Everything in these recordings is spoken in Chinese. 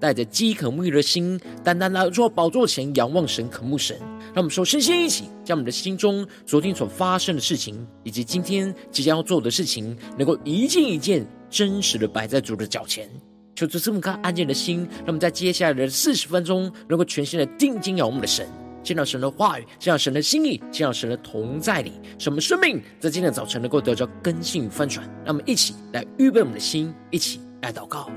带着饥渴沐浴的心，单单来到宝座前仰望神、渴慕神。让我们首先先一起将我们的心中昨天所发生的事情，以及今天即将要做的事情，能够一件一件真实的摆在主的脚前。求主赐我们颗安静的心，让我们在接下来的四十分钟，能够全心的定睛仰望我们的神，见到神的话语，见到神的心意，见到神的同在里，使我们生命在今天早晨能够得到更新与翻转。让我们一起来预备我们的心，一起来祷告。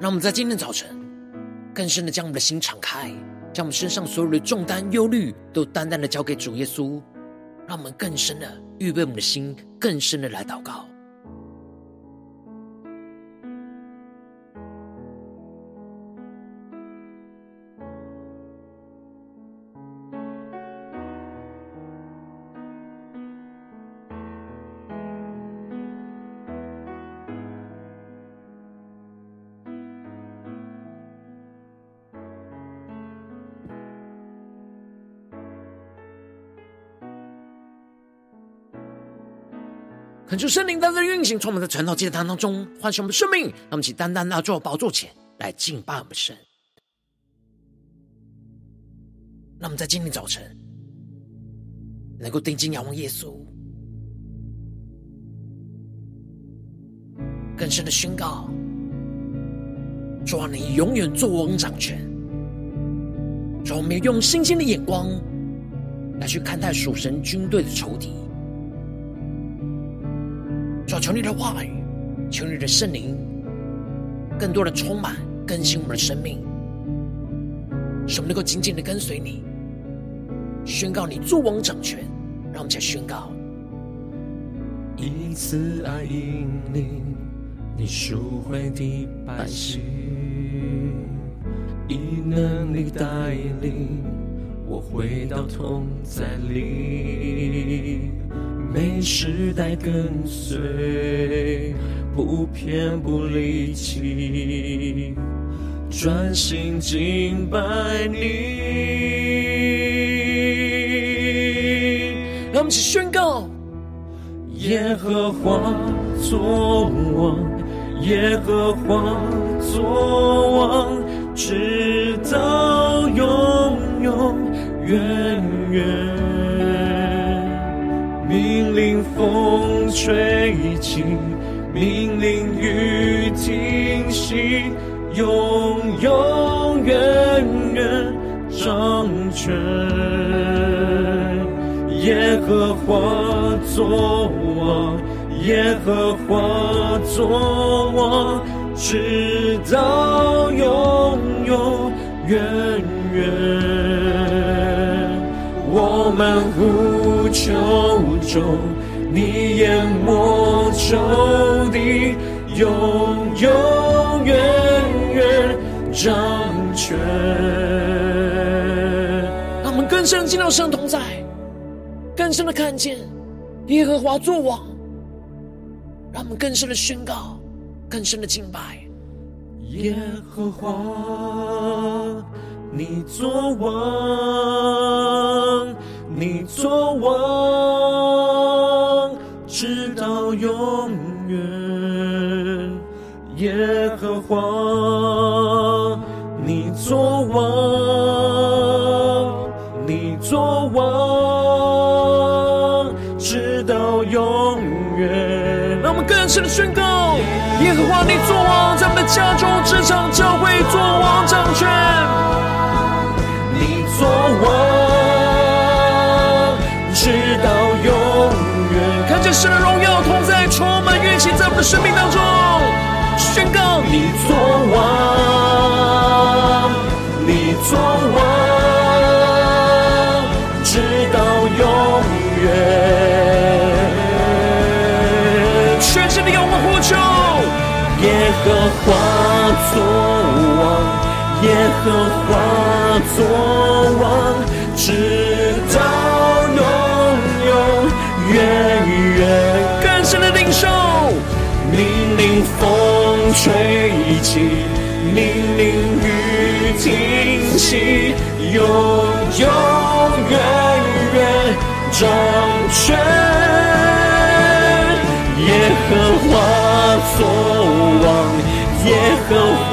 让我们在今天早晨，更深的将我们的心敞开，将我们身上所有的重担、忧虑，都单单的交给主耶稣。让我们更深的预备我们的心，更深的来祷告。恳求圣灵在这运行，充满在晨祷祭坛当中，唤醒我们的生命。让我们起单单来到宝座前来敬拜我们神。让我们在今天早晨能够定睛仰望耶稣，更深的宣告：主啊，你永远作王掌权。主，我们用星星的眼光来去看待属神军队的仇敌。求你的话语，求你的圣灵，更多的充满更新我们的生命，使我们能够紧紧的跟随你，宣告你作王掌权。让我们再宣告：一次爱引领你赎回的百姓，以能力带领我回到同在里。每时代跟随，不偏不离弃，专心敬拜你。让我们一起宣告：耶和华作王，耶和华作王，直到永永远远。风吹起，命令雨停息，永永远远掌权。耶和华作王，耶和华作王，直到永永远远。我们无求中，你淹没仇敌，永永远远掌权。让我们更深进到神同在，更深的看见耶和华作王，让我们更深的宣告，更深的敬拜耶和华。你作王，你作王，直到永远。耶和华，你作王，你作王，直到永远。让我们更深的宣告：耶和华，你作王，在我们的家中、职场、教会作王掌权。生命当中。宣告你作王，你作王，直到永远。全心的仰望呼求，耶和华作王，耶和华作王，风吹起，命令雨停息，永永远远掌权。耶和华作王，耶和华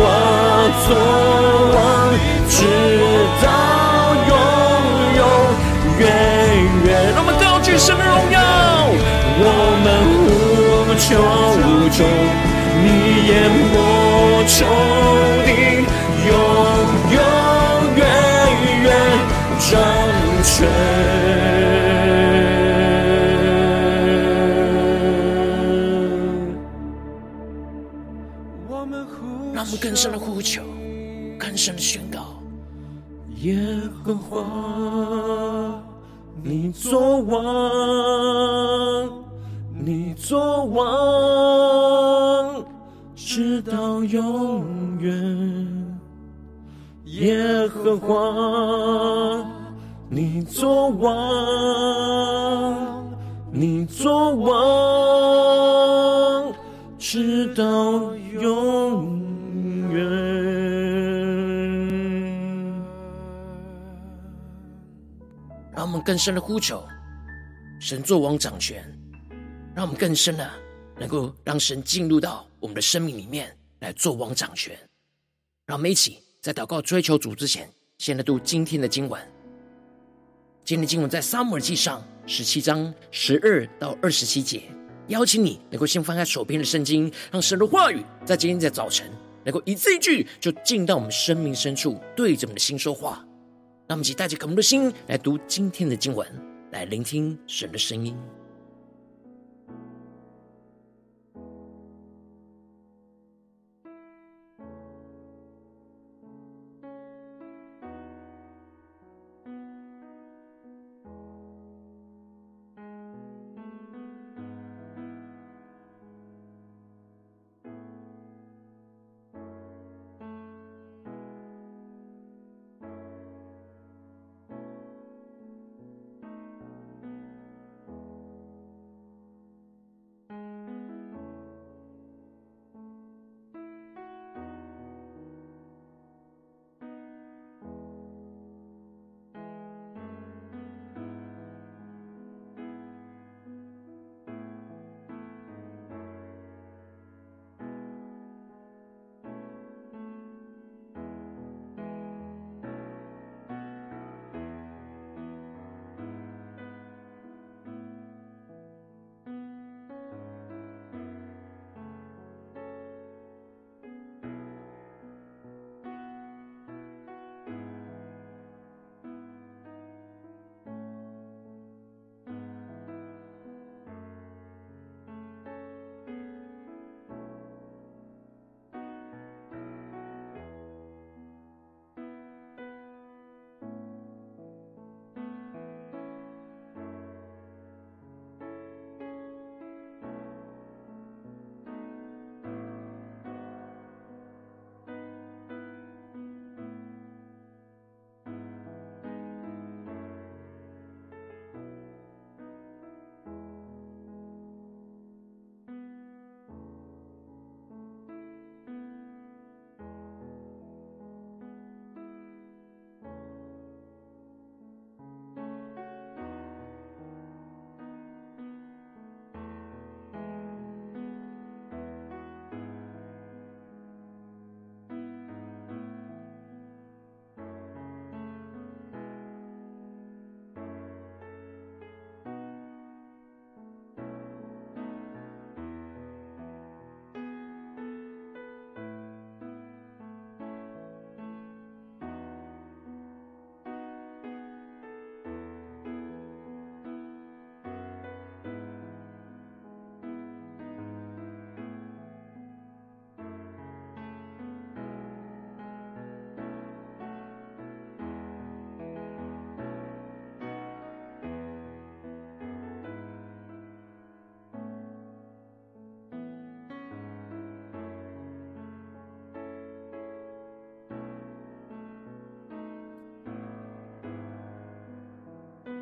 作王，直到永永远远。让我们高举神的荣耀，我们呼求中，你淹没仇敌，永永远远掌权。我们呼让我们更深的呼求，更深的宣告。耶和华，你作王，你作王，直到永远。耶和华，你作王，你作王，直到永远。让我们更深的呼求，神作王掌权，让我们更深的能够让神进入到我们的生命里面来做王掌权。让我们一起在祷告追求主之前，先来读今天的经文。今天的经文在撒母耳记上十七章十二到二十七节。邀请你能够先翻开手边的圣经，让神的话语在今天的早晨能够一字一句就进到我们生命深处，对着我们的心说话。让我们一起带着渴慕的心来读今天的经文，来聆听神的声音。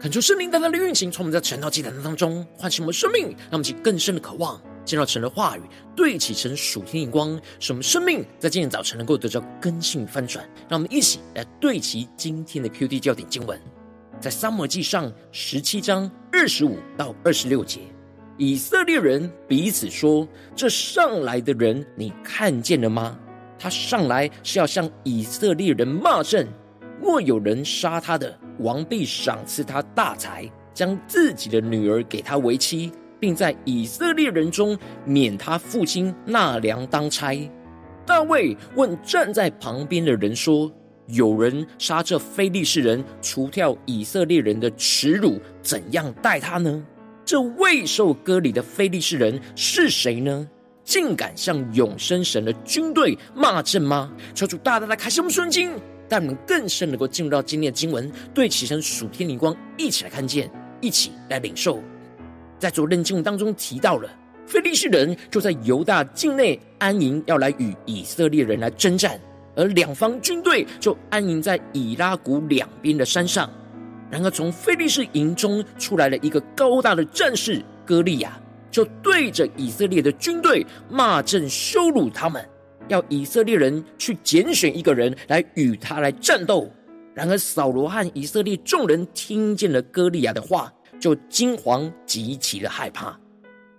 恳求圣灵大大的运行，从我们在晨祷祭坛当中唤醒我们生命，让我们起更深的渴望，见到神的话语，对齐神属天的光，使我们生命在今天早晨能够得到更新翻转。让我们一起来对齐今天的 QD 焦点经文，在三摩记上十七章二十五到二十六节，以色列人彼此说：“这上来的人，你看见了吗？他上来是要向以色列人骂阵。”若有人杀他的，王必赏赐他大财，将自己的女儿给他为妻，并在以色列人中免他父亲纳粮当差。大卫问站在旁边的人说：“有人杀这非利士人，除掉以色列人的耻辱，怎样待他呢？这未受割礼的非利士人是谁呢？竟敢向永生神的军队骂阵吗？”求主大大的开启我们顺经。但我们更深能够进入到今天的经文，对齐神属天灵光，一起来看见，一起来领受。在昨日经文当中提到了，非利士人就在犹大境内安营，要来与以色列人来征战，而两方军队就安营在以拉谷两边的山上。然而，从非利士营中出来了一个高大的战士歌利亚，就对着以色列的军队骂阵，羞辱他们。要以色列人去拣选一个人来与他来战斗。然而扫罗和以色列众人听见了歌利亚的话，就惊惶极其的害怕。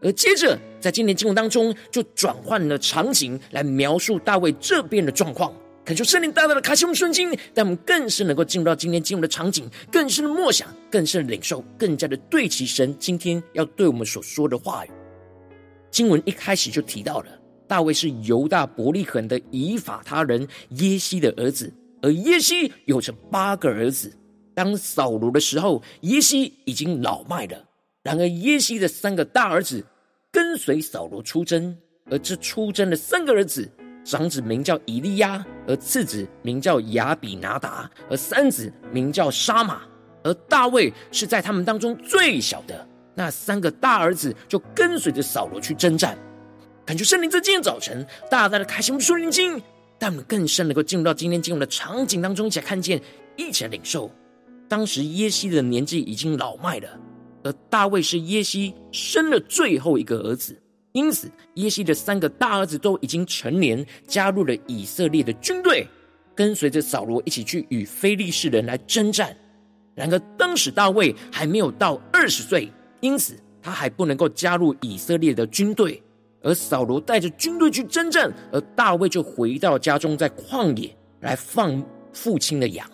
而接着在今天经文当中，就转换了场景来描述大卫这边的状况。恳求圣灵大大的开启我们顺经，让我们更是能够进入到今天经文的场景，更深的默想，更深的领受，更加的对齐神今天要对我们所说的话语。经文一开始就提到了。大卫是犹大伯利恒的以法他人耶西的儿子，而耶西有着八个儿子。当扫罗的时候，耶西已经老迈了。然而耶西的三个大儿子跟随扫罗出征，而这出征的三个儿子，长子名叫以利亚，而次子名叫亚比拿达，而三子名叫沙马。而大卫是在他们当中最小的，那三个大儿子就跟随着扫罗去征战。感觉圣灵在今天早晨大大的开启我们属灵经，但我们更深能够进入到今天经文的场景当中，一起来看见，一起来领受。当时耶西的年纪已经老迈了，而大卫是耶西生了最后一个儿子，因此耶西的三个大儿子都已经成年，加入了以色列的军队，跟随着扫罗一起去与非利士人来征战。然而当时大卫还没有到二十岁，因此他还不能够加入以色列的军队。而扫罗带着军队去征战，而大卫就回到家中，在旷野来放父亲的羊。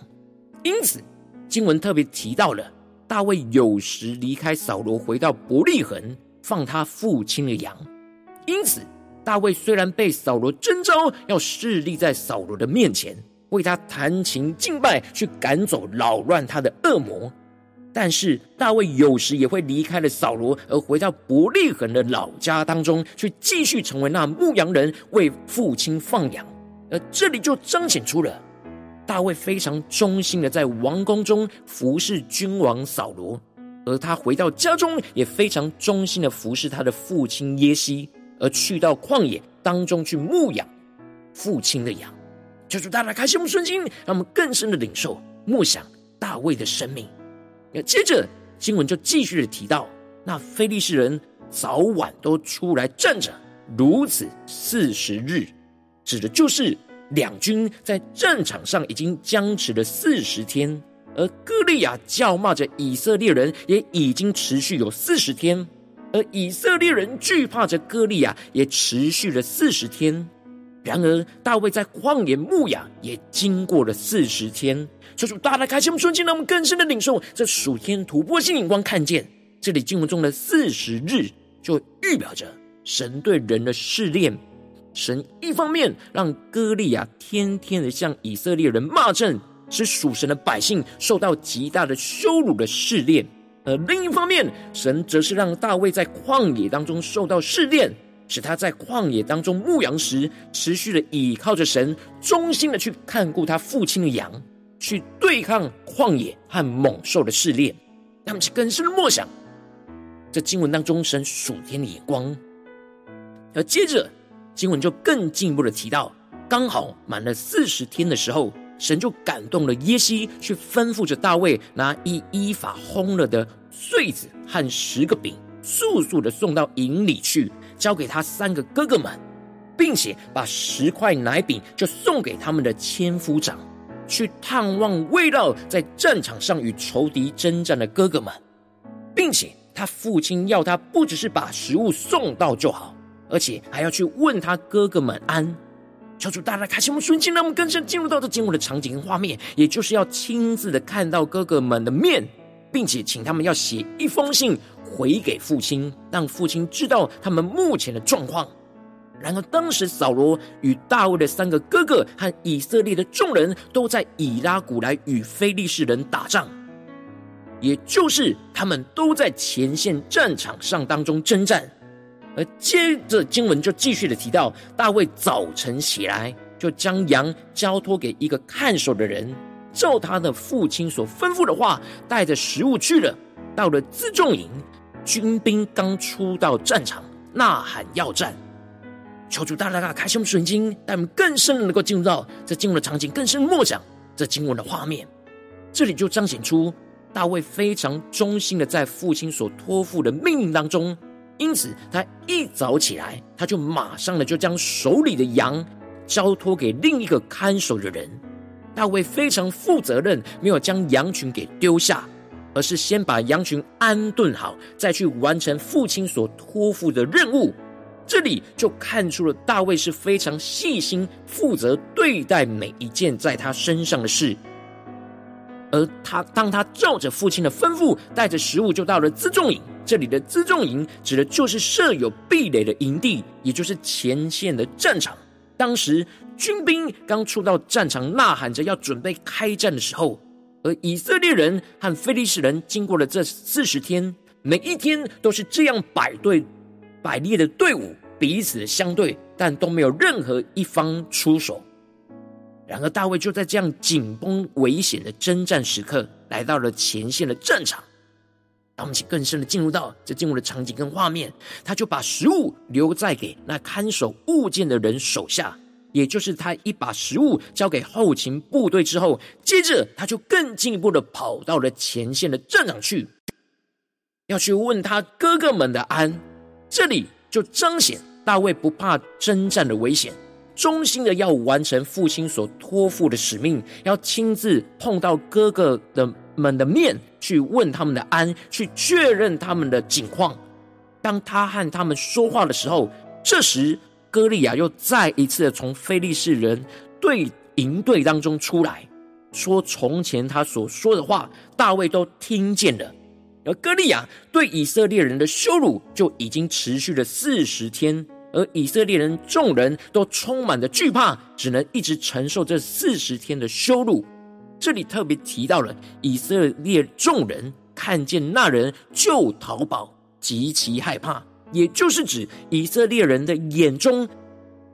因此，经文特别提到了大卫有时离开扫罗，回到伯利恒放他父亲的羊。因此，大卫虽然被扫罗征召，要侍立在扫罗的面前，为他弹琴敬拜，去赶走扰乱他的恶魔。但是大卫有时也会离开了扫罗，而回到伯利恒的老家当中去，继续成为那牧羊人，为父亲放羊。而这里就彰显出了大卫非常忠心的在王宫中服侍君王扫罗，而他回到家中也非常忠心的服侍他的父亲耶西，而去到旷野当中去牧养父亲的羊。求主大大开心我们顺心，让我们更深的领受默想大卫的生命。接着经文就继续的提到，那非利士人早晚都出来站着，如此四十日，指的就是两军在战场上已经僵持了四十天，而歌利亚叫骂着以色列人，也已经持续有四十天，而以色列人惧怕着歌利亚，也持续了四十天。然而，大卫在旷野牧养，也经过了四十天。求主大大开心我们瞬间，让我们更深的领受这属天突破性眼光，看见这里经文中的四十日，就预表着神对人的试炼。神一方面让歌利亚天天的向以色列人骂阵，使属神的百姓受到极大的羞辱的试炼；而另一方面，神则是让大卫在旷野当中受到试炼。使他在旷野当中牧羊时，持续的倚靠着神，忠心的去看顾他父亲的羊，去对抗旷野和猛兽的试炼。他们是更深的默想，这经文当中神属天的眼光。而接着经文就更进一步的提到，刚好满了四十天的时候，神就感动了耶西，去吩咐着大卫拿一依法烘了的穗子和十个饼，速速的送到营里去，交给他三个哥哥们，并且把十块奶饼就送给他们的千夫长，去探望围绕在战场上与仇敌征战的哥哥们，并且他父亲要他不只是把食物送到就好，而且还要去问他哥哥们安。求主大大开启我们顺境，让我们更深进入到这经文的场景跟画面，也就是要亲自的看到哥哥们的面，并且请他们要写一封信回给父亲，让父亲知道他们目前的状况。然而，当时扫罗与大卫的三个哥哥和以色列的众人都在以拉古来与非利士人打仗，也就是他们都在前线战场上当中征战。而接着经文就继续的提到，大卫早晨起来，就将羊交托给一个看守的人，照他的父亲所吩咐的话，带着食物去了。到了辎重营，军兵刚出到战场，呐喊要战。求主大大大开启我们属灵经，带我们更深的能够进入到这经文的场景，更深默想这经文的画面。这里就彰显出大卫非常忠心的在父亲所托付的命令当中。因此，他一早起来，他就马上的就将手里的羊交托给另一个看守的人。大卫非常负责任，没有将羊群给丢下，而是先把羊群安顿好，再去完成父亲所托付的任务。这里就看出了大卫是非常细心、负责对待每一件在他身上的事。而他，当他照着父亲的吩咐，带着食物就到了辎重营。这里的辎重营指的就是设有壁垒的营地，也就是前线的战场。当时军兵刚出到战场，呐喊着要准备开战的时候，而以色列人和非利士人经过了这四十天，每一天都是这样摆队摆列的队伍，彼此相对，但都没有任何一方出手。然而，大卫就在这样紧绷危险的征战时刻，来到了前线的战场。让我们请更深的进入到这进入的场景跟画面，他就把食物留在给那看守物件的人手下，也就是他一把食物交给后勤部队之后，接着他就更进一步的跑到了前线的战场去，要去问他哥哥们的安。这里就彰显大卫不怕征战的危险。忠心的要完成父亲所托付的使命，要亲自碰到哥哥的们的面，去问他们的安，去确认他们的景况。当他和他们说话的时候，这时歌利亚又再一次的从非利士人队营队当中出来，说从前他所说的话，大卫都听见了。而歌利亚对以色列人的羞辱就已经持续了四十天。而以色列人众人都充满着惧怕，只能一直承受这四十天的羞辱。这里特别提到了以色列众人看见那人就逃跑，极其害怕，也就是指以色列人的眼中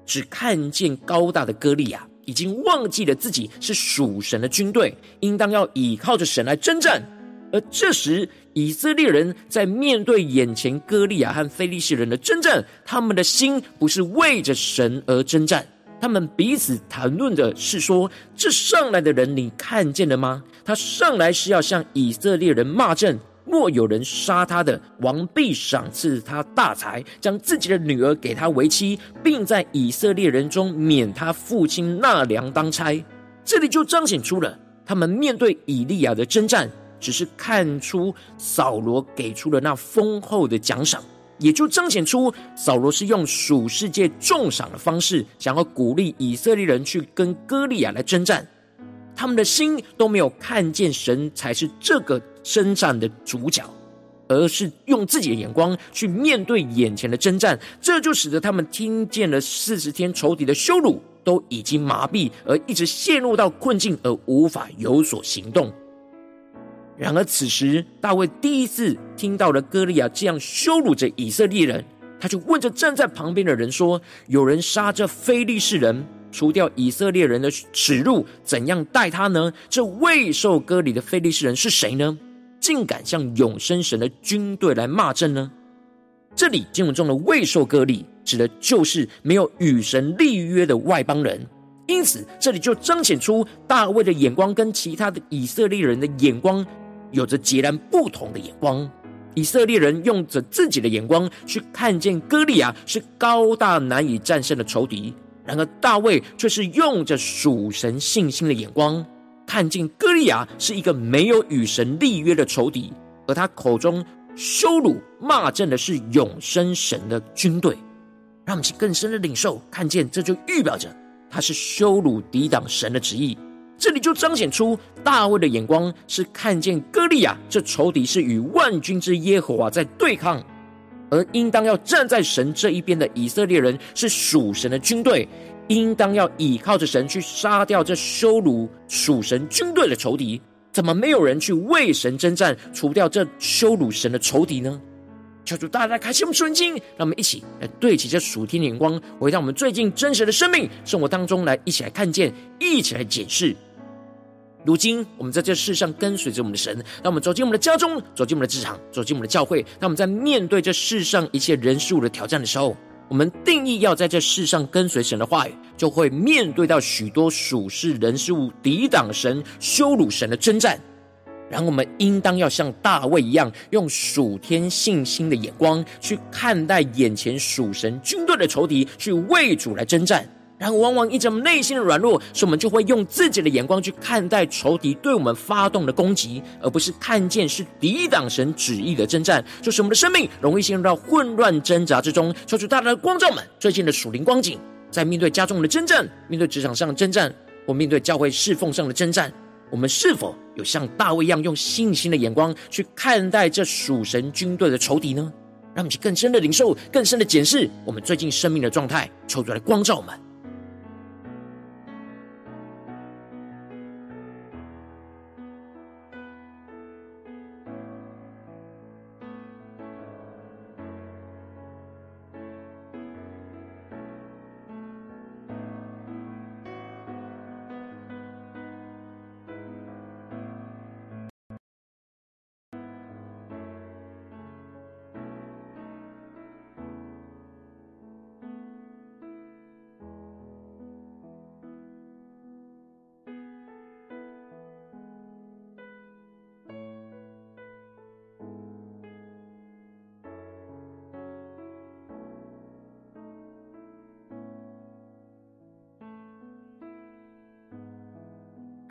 只看见高大的歌利亚，已经忘记了自己是属神的军队，应当要倚靠着神来征战。而这时，以色列人在面对眼前哥利亚和非利士人的征战，他们的心不是为着神而征战，他们彼此谈论的是说：这上来的人你看见了吗？他上来是要向以色列人骂阵，若有人杀他的，王必赏赐他大财，将自己的女儿给他为妻，并在以色列人中免他父亲纳粮当差。这里就彰显出了他们面对以利亚的征战。只是看出扫罗给出了那丰厚的奖赏，也就彰显出扫罗是用属世界重赏的方式，想要鼓励以色列人去跟歌利亚来征战。他们的心都没有看见神才是这个征战的主角，而是用自己的眼光去面对眼前的征战。这就使得他们听见了四十天仇敌的羞辱，都已经麻痹，而一直陷入到困境，而无法有所行动。然而，此时大卫第一次听到了歌利亚这样羞辱着以色列人，他就问着站在旁边的人说：“有人杀这非利士人，除掉以色列人的耻辱，怎样待他呢？这未受割礼的非利士人是谁呢？竟敢向永生神的军队来骂阵呢？”这里经文中的未受割礼，指的就是没有与神立约的外邦人。因此，这里就彰显出大卫的眼光跟其他的以色列人的眼光有着截然不同的眼光。以色列人用着自己的眼光去看见歌利亚是高大难以战胜的仇敌，然而大卫却是用着属神信心的眼光，看见歌利亚是一个没有与神立约的仇敌，而他口中羞辱骂阵的是永生神的军队，让我们去更深的领受，看见这就预表着他是羞辱抵挡神的旨意。这里就彰显出大卫的眼光是看见歌利亚这仇敌是与万军之耶和华在对抗，而应当要站在神这一边的以色列人是属神的军队，应当要倚靠着神去杀掉这羞辱属神军队的仇敌。怎么没有人去为神征战，除掉这羞辱神的仇敌呢？求主大家开启我们属灵经，让我们一起来对齐这属天的眼光，回到我们最近真实的生命生活当中来，一起来看见，一起来检视。如今，我们在这世上跟随着我们的神，让我们走进我们的家中，走进我们的职场，走进我们的教会。让我们在面对这世上一切人事物的挑战的时候，我们定义要在这世上跟随神的话语，就会面对到许多属世人事物抵挡神、羞辱神的征战。然后，我们应当要像大卫一样，用属天信心的眼光去看待眼前属神军队的仇敌，去为主来征战。然后，往往因着内心的软弱，所以我们就会用自己的眼光去看待仇敌对我们发动的攻击，而不是看见是抵挡神旨意的征战，就是我们的生命容易陷入到混乱挣扎之中。求主大大的光照们最近的属灵光景，在面对家中的征战、面对职场上的征战，或面对教会侍奉上的征战，我们是否有像大卫一样用信心的眼光去看待这属神军队的仇敌呢？让我们去更深的领受、更深的检视我们最近生命的状态，求主来光照们。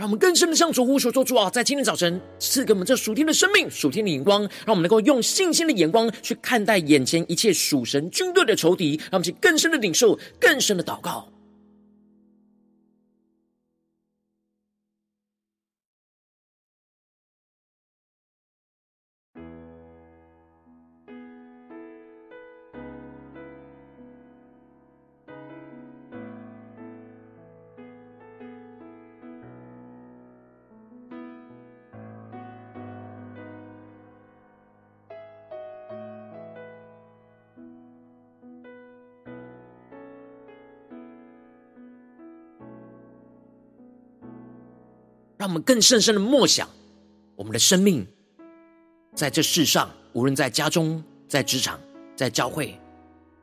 我们更深的向主呼求，说主啊，在今天早晨赐给我们这属天的生命、属天的眼光，让我们能够用信心的眼光去看待眼前一切属神军队的仇敌，让我们去更深的领受、更深的祷告。让我们更深深的默想，我们的生命在这世上，无论在家中、在职场、在教会，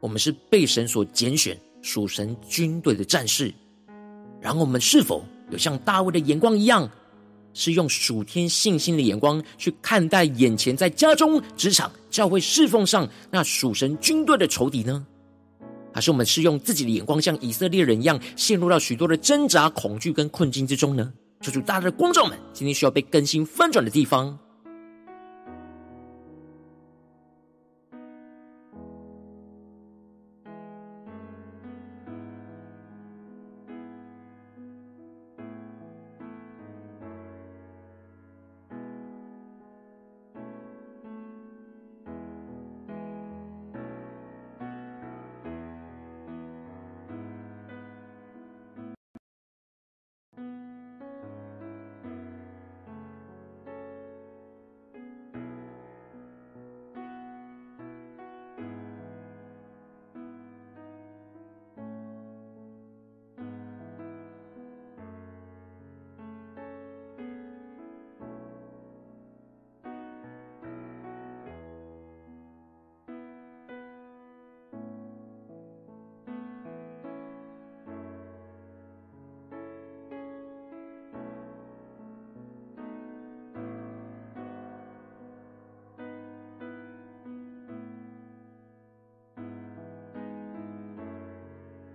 我们是被神所拣选、属神军队的战士。然后，我们是否有像大卫的眼光一样，是用属天信心的眼光去看待眼前在家中、职场、教会侍奉上那属神军队的仇敌呢？还是我们是用自己的眼光，像以色列人一样，陷入到许多的挣扎、恐惧跟困境之中呢？求主大家的观众们，今天需要被更新翻转的地方。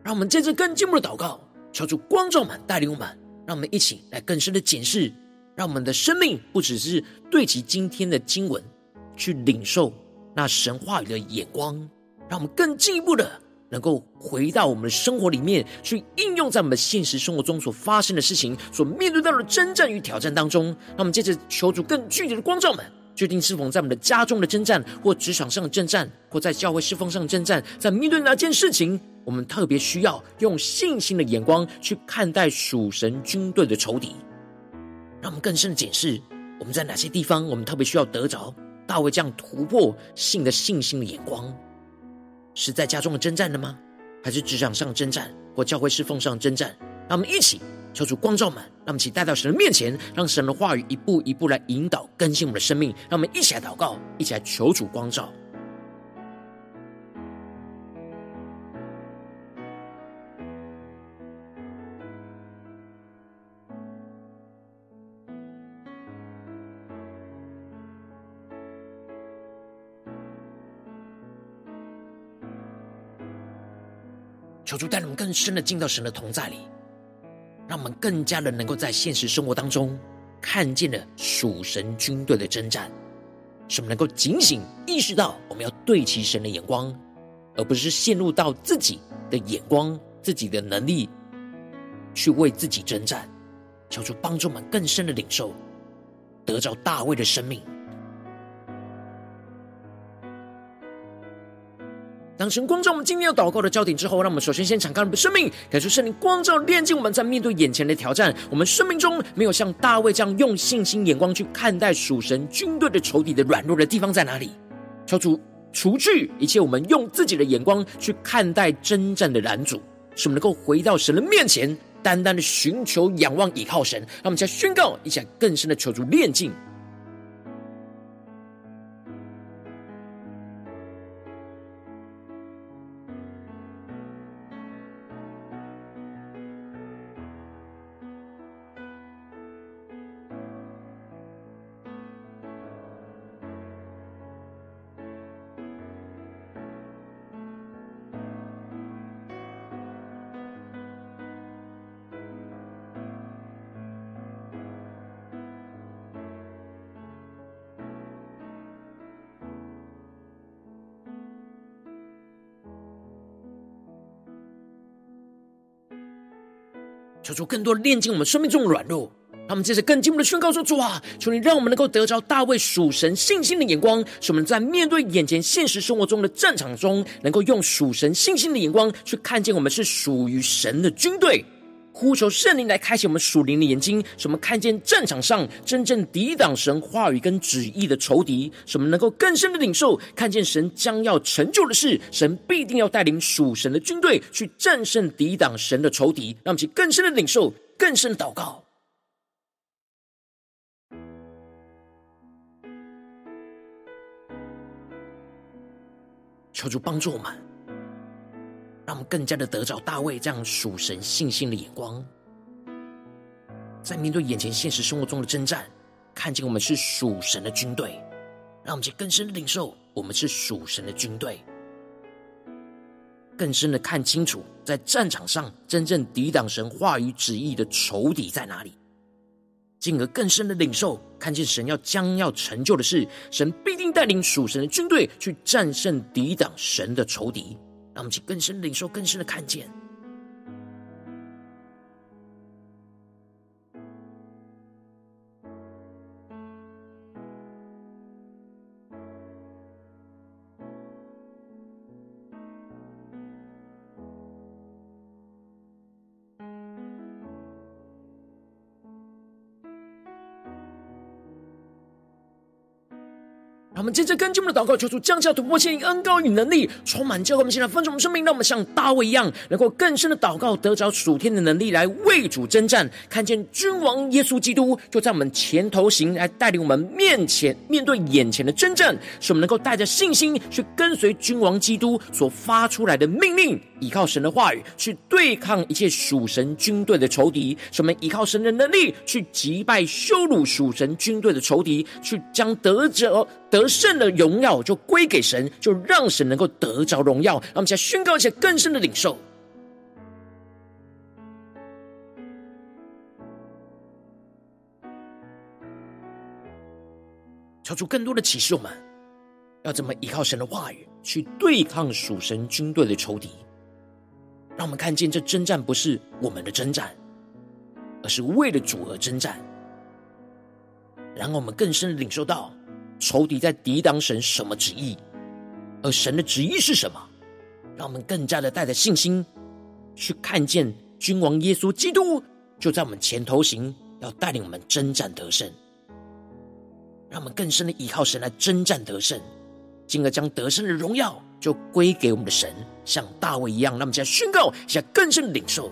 让我们接着更进一步的祷告，求主光照们带领我们，让我们一起来更深的检视，让我们的生命不只是对齐今天的经文去领受那神话语的眼光，让我们更进一步的。能够回到我们的生活里面去应用在我们现实生活中所发生的事情，所面对到的征战与挑战当中。那我们接着求主更具体的光照们，决定是否在我们的家中的征战，或职场上的征战，或在教会侍奉上的征战，在面对哪件事情，我们特别需要用信心的眼光去看待属神军队的仇敌，让我们更深的检视我们在哪些地方，我们特别需要得着大卫这样突破性的信心的眼光。是在家中的征战的吗？还是职场上征战，或教会侍奉上征战？让我们一起求主光照们，让我们一起带到神的面前，让神的话语一步一步来引导更新我们的生命。让我们一起来祷告，一起来求主光照。主带领我们更深的进到神的同在里，让我们更加的能够在现实生活当中看见了属神军队的征战，使我们能够警醒意识到我们要对齐神的眼光，而不是陷入到自己的眼光、自己的能力去为自己征战。求主帮助我们更深的领受，得着大卫的生命。当神光照我们今天要祷告的焦点之后，让我们首先先敞开我们的生命，感受圣灵光照炼净我们，在面对眼前的挑战，我们生命中没有像大卫这样用信心眼光去看待属神军队的仇敌的软弱的地方在哪里？求主除去一切我们用自己的眼光去看待征战的拦阻，使我们能够回到神的面前，单单的寻求、仰望、倚靠神。让我们再宣告一下更深的求主炼净。主更多的炼净我们生命中的软弱，他们接着更进一步的宣告说：主啊，求你让我们能够得着大卫属神信心的眼光，使我们在面对眼前现实生活中的战场中，能够用属神信心的眼光去看见我们是属于神的军队。呼求圣灵来开启我们属灵的眼睛，使我们看见战场上真正抵挡神话语跟旨意的仇敌，使我们能够更深的领受，看见神将要成就的事，神必定要带领属神的军队去战胜抵挡神的仇敌，让我们去更深的领受，更深的祷告，求主帮助我们。让我们更加的得着大卫这样属神信心的眼光，在面对眼前现实生活中的征战，看见我们是属神的军队，让我们去更深的领受我们是属神的军队，更深的看清楚在战场上真正抵挡神话语旨意的仇敌在哪里，进而更深的领受看见神要将要成就的事，神必定带领属神的军队去战胜抵挡神的仇敌。让我们去更深领受，更深的看见。我们接着跟进我们的祷告，求主降下突破性恩膏与能力，充满教会。我们现在分盛我们生命，让我们像大卫一样，能够更深的祷告，得着属天的能力来为主征战。看见君王耶稣基督就在我们前头行，来带领我们面前面对眼前的征战，使我们能够带着信心去跟随君王基督所发出来的命令，依靠神的话语去对抗一切属神军队的仇敌。使我们依靠神的能力去击败羞辱属神军队的仇敌，去将得着得胜的荣耀就归给神，就让神能够得着荣耀。让我们再宣告一些更深的领受。超出更多的启示，我们要怎么依靠神的话语去对抗属神军队的仇敌？让我们看见这征战不是我们的征战，而是为了主而征战。然后我们更深的领受到，仇敌在抵挡神什么旨意，而神的旨意是什么？让我们更加的带着信心去看见君王耶稣基督就在我们前头行，要带领我们征战得胜。让我们更深的依靠神来征战得胜，进而将得胜的荣耀就归给我们的神，像大卫一样。让我们在宣告，现在更深的领受。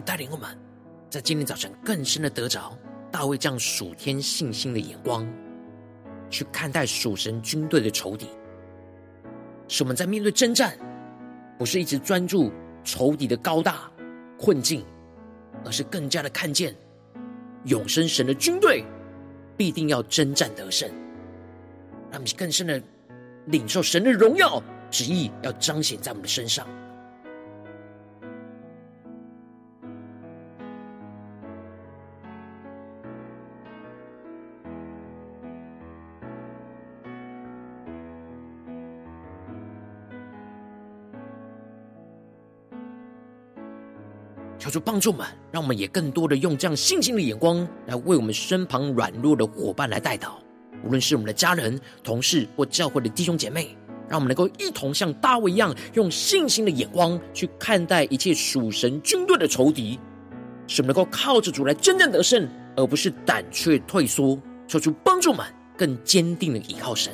带领我们，在今天早晨更深的得着大卫这样属天信心的眼光，去看待属神军队的仇敌，使我们在面对征战，不是一直专注仇敌的高大困境，而是更加的看见永生神的军队必定要征战得胜，让我们更深的领受神的荣耀旨意，要彰显在我们的身上。求帮助们，让我们也更多的用这样信心的眼光来为我们身旁软弱的伙伴来代祷，无论是我们的家人、同事或教会的弟兄姐妹，让我们能够一同像大卫一样，用信心的眼光去看待一切属神军队的仇敌，使我们能够靠着主来真正得胜，而不是胆怯退缩。求主帮助们更坚定的依靠神。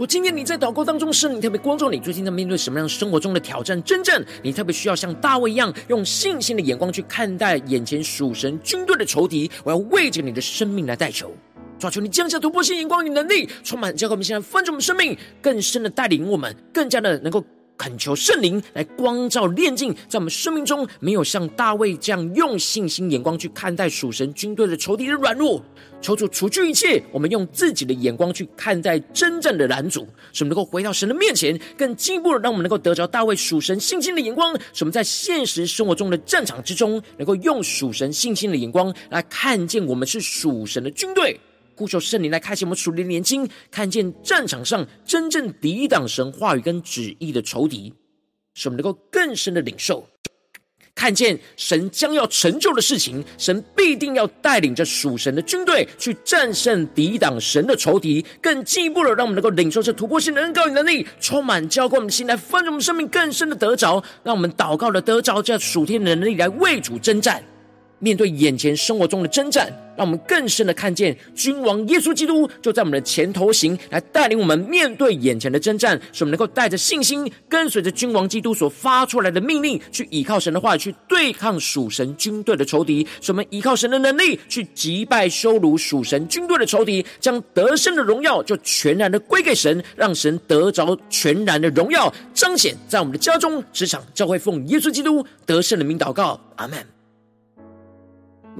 我今天你在祷告当中，圣灵特别光照你，最近在面对什么样生活中的挑战？真正你特别需要像大卫一样，用信心的眼光去看待眼前属神军队的仇敌。我要为着你的生命来代求，抓住你降下突破性眼光与能力，充满教会。我们现在翻转我们生命，更深的带领我们，更加的能够。恳求圣灵来光照炼净，在我们生命中没有像大卫这样用信心眼光去看待属神军队的仇敌的软弱，求主除去一切，我们用自己的眼光去看待真正的拦阻，使我们能够回到神的面前，更进一步的让我们能够得着大卫属神信心的眼光，使我们在现实生活中的战场之中，能够用属神信心的眼光来看见我们是属神的军队。呼求圣灵来开启我们属灵的眼睛，看见战场上真正抵挡神话语跟旨意的仇敌，使我们能够更深的领受，看见神将要成就的事情，神必定要带领着属神的军队去战胜抵挡神的仇敌，更进一步的让我们能够领受这突破性的恩膏与能力，充满浇灌我们的心，来翻转我们生命更深的得着，让我们祷告的得着这属天的能力来为主征战。面对眼前生活中的征战，让我们更深的看见君王耶稣基督就在我们的前头行，来带领我们面对眼前的征战，使我们能够带着信心，跟随着君王基督所发出来的命令，去依靠神的话语，去对抗属神军队的仇敌。使我们依靠神的能力，去击败羞辱属神军队的仇敌，将得胜的荣耀就全然的归给神，让神得着全然的荣耀彰显在我们的家中、职场、教会，奉耶稣基督得胜的名祷告，阿门。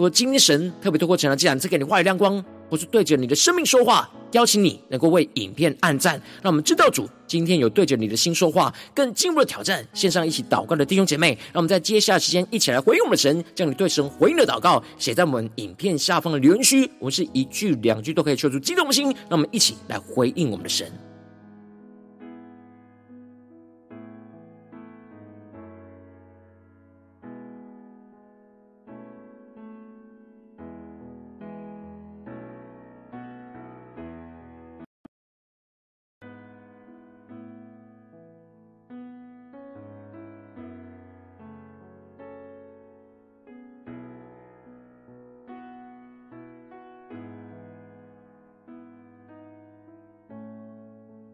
如果今天神特别透过这样的讲坛赐给你话语亮光，或是对着你的生命说话，邀请你能够为影片按赞，让我们知道主今天有对着你的心说话，更进一步的挑战线上一起祷告的弟兄姐妹，让我们在接下来时间一起来回应我们的神，将你对神回应的祷告写在我们影片下方的留言区，我们是一句两句都可以说出激动的心，让我们一起来回应我们的神。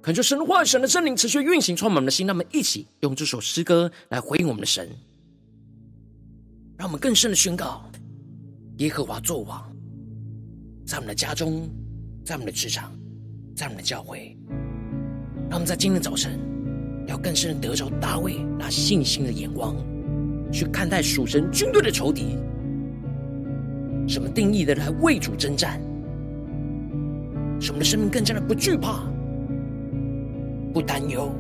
恳求神的话、神的圣灵持续运行，充满我们的心。让我们一起用这首诗歌来回应我们的神，让我们更深的宣告：耶和华作王，在我们的家中，在我们的职场，在我们的教会。让我们在今天早晨，要更深的得着大卫那信心的眼光，去看待属神军队的仇敌。什么定义的来为主征战，使我们的生命更加的不惧怕。不担忧，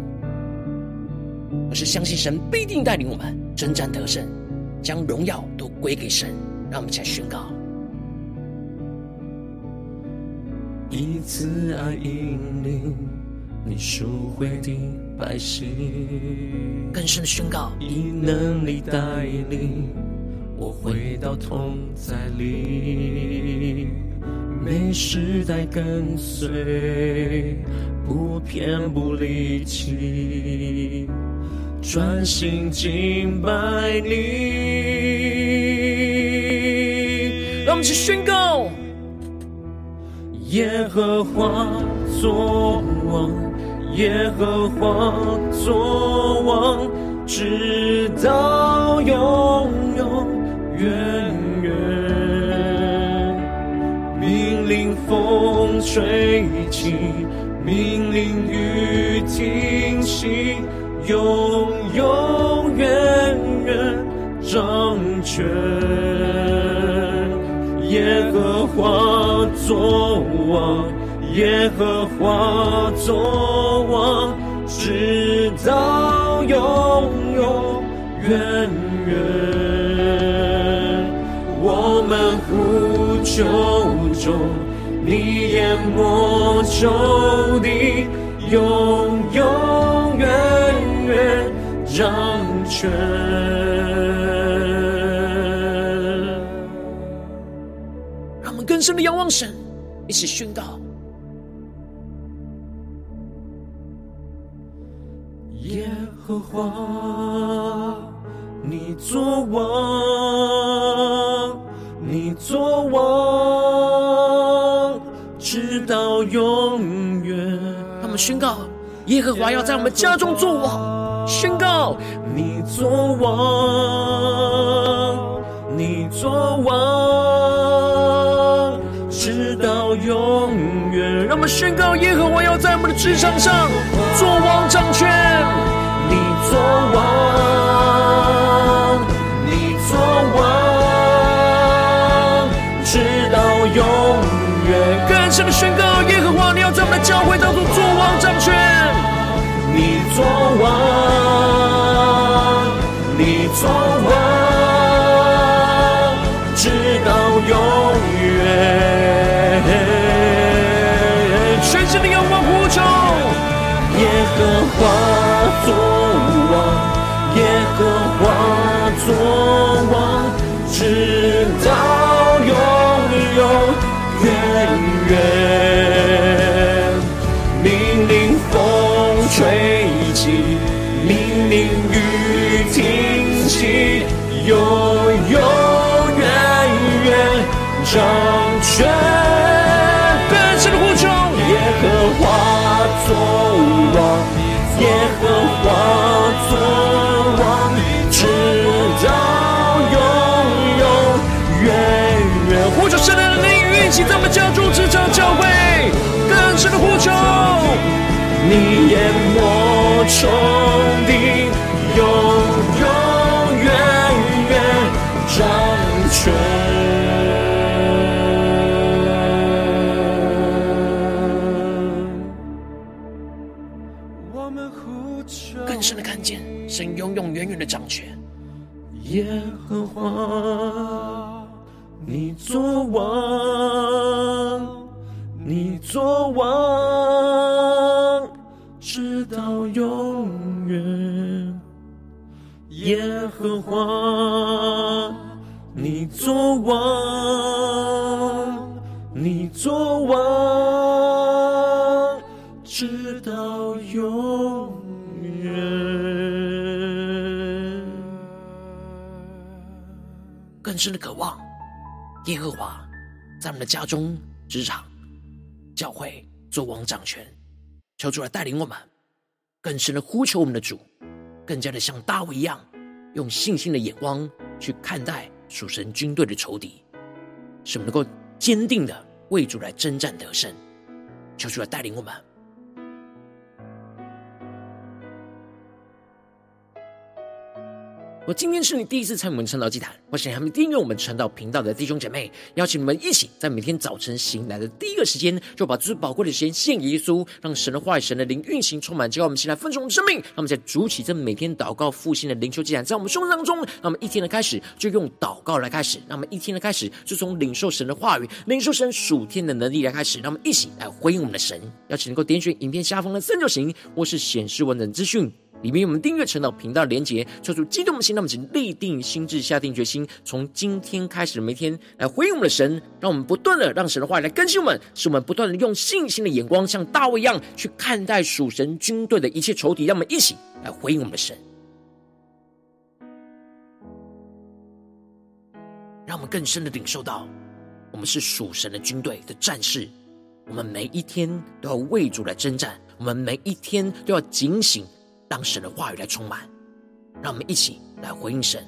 而是相信神必定带领我们征战得胜，将荣耀都归给神。让我们一起来宣告：以慈爱引领你赎回的百姓，更深的宣告，以能力带领我回到同在里，每时代跟随。不偏不离弃，专心敬拜你。让我们去宣告：耶和华作王，耶和华作王，直到永永远远。命令风吹起。命令雨停息，永永远远掌权。耶和华作王，耶和华作王，直到永永远远。我们呼求中。你淹没仇敌，永永远远掌权。让我们更深的仰望神，一起宣告：耶和华，你作王，宣告，耶和华要在我们家中作王。宣告，你作王，你作王，直到永远。让我们宣告，耶和华要在我们的职场上作王掌权。你作王，耶和华作王，直到永永。远远，命令风吹起，命令雨停息，永永远远掌权。更深的呼求，耶和华作王，耶和华没仇敌，永永远远掌权。我们呼求，更深的看见神永永远远的掌权。耶和华。你作王，你作王，到永远。耶和华，你作王，你作王，直到永远。更深的渴望。耶和华在我们的家中、职场、教会作王掌权，求主来带领我们，更深的呼求我们的主，更加的像大卫一样，用信心的眼光去看待属神军队的仇敌，使我们能够坚定的为主来征战得胜。求主来带领我们。我今天是你第一次参与我们晨祷祭坛，或是你还没订阅我们晨祷频道的弟兄姐妹，邀请你们一起在每天早晨醒来的第一个时间，就把最宝贵的时间献给耶稣，让神的话语、神的灵运行充满，叫我们醒来分盛我们生命。那么在主起这每天祷告复兴的灵修祭坛，在我们生活当中，那么一天的开始就用祷告来开始，那么一天的开始就从领受神的话语、领受神属天的能力来开始，让我们一起来回应我们的神。邀请能够点选影片下方的三角形，或是显示完整资讯。里面我们订阅晨祷频道的连结，求主激动的心，那么请立定心智，下定决心，从今天开始每天来回应我们的神，让我们不断的让神的话来更新我们，使我们不断的用信心的眼光，像大卫一样去看待属神军队的一切仇敌，让我们一起来回应我们的神，让我们更深的领受到，我们是属神的军队的战士，我们每一天都要为主来征战，我们每一天都要警醒。让神的话语来充满，让我们一起来回应神。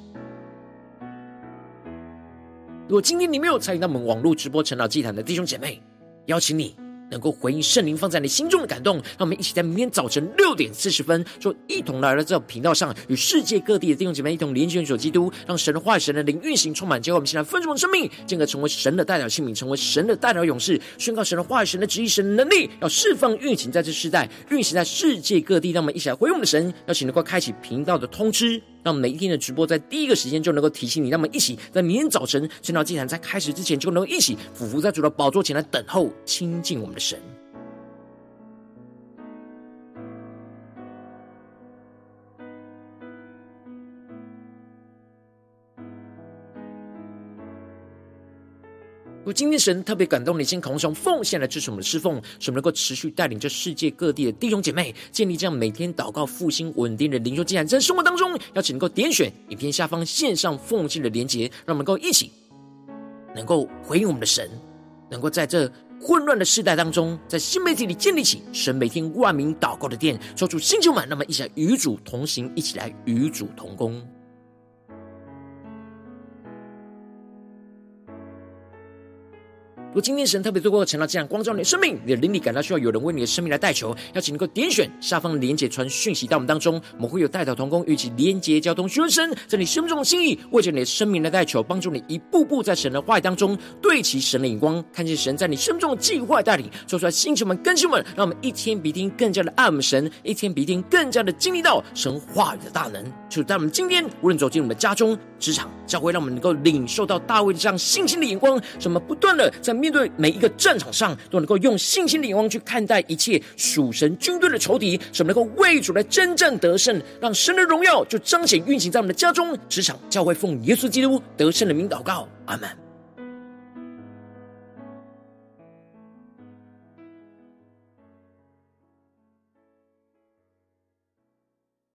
如果今天你没有参与到我们网络直播成长祭坛的弟兄姐妹，邀请你。能够回应圣灵放在你心中的感动，让我们一起在明天早晨六点四十分，就一同来到这频道上，与世界各地的弟兄姐妹一同连接、联结基督，让神的话语、神的灵运行充满，结果我们现在丰盛的生命，进而成为神的代表器皿，成为神的代表勇士，宣告神的话语、神的旨意、神的能力，要释放运行在这世代，运行在世界各地。让我们一起来回应我们的神，邀请能够开启频道的通知。让每一天的直播在第一个时间就能够提醒你，让我们一起在明天早晨圣道祭坛在开始之前，就能够一起俯伏在主的宝座前来等候亲近我们的神。果今天神特别感动你，先空中奉献来支持我们的侍奉，使我们能够持续带领这世界各地的弟兄姐妹建立这样每天祷告复兴稳定的灵修祭坛，在生活当中，邀请能够点选影片下方线上奉献的连结，让我们能够一起能够回应我们的神，能够在这混乱的世代当中，在新媒体里建立起神每天万名祷告的殿，抽出星球满，那么一起来与主同行，一起来与主同工。如今天神特别透过成了这样光照你的生命，你的灵里感到需要有人为你的生命来代求，邀请能够点选下方的连结传讯息到我们当中，我们会有代祷同工与其连结交通，寻求神在你生命中的心意，为着你的生命来代求，帮助你一步步在神的话语当中对齐神的眼光，看见神在你生命中的计划带领，说出来星球们、更新们，让我们一天比一天更加的爱我们神，一天比一天更加的经历到神话语的大能。就在我们今天无论走进我们家中、职场、教会，让我们能够领受到大卫这样信心的眼光，什么不断的在。面对每一个战场上，都能够用信心的眼光去看待一切属神军队的仇敌，使我们能够为主来真正得胜，让神的荣耀就彰显运行在我们的家中、职场、教会，奉耶稣基督得胜的名祷告，阿门。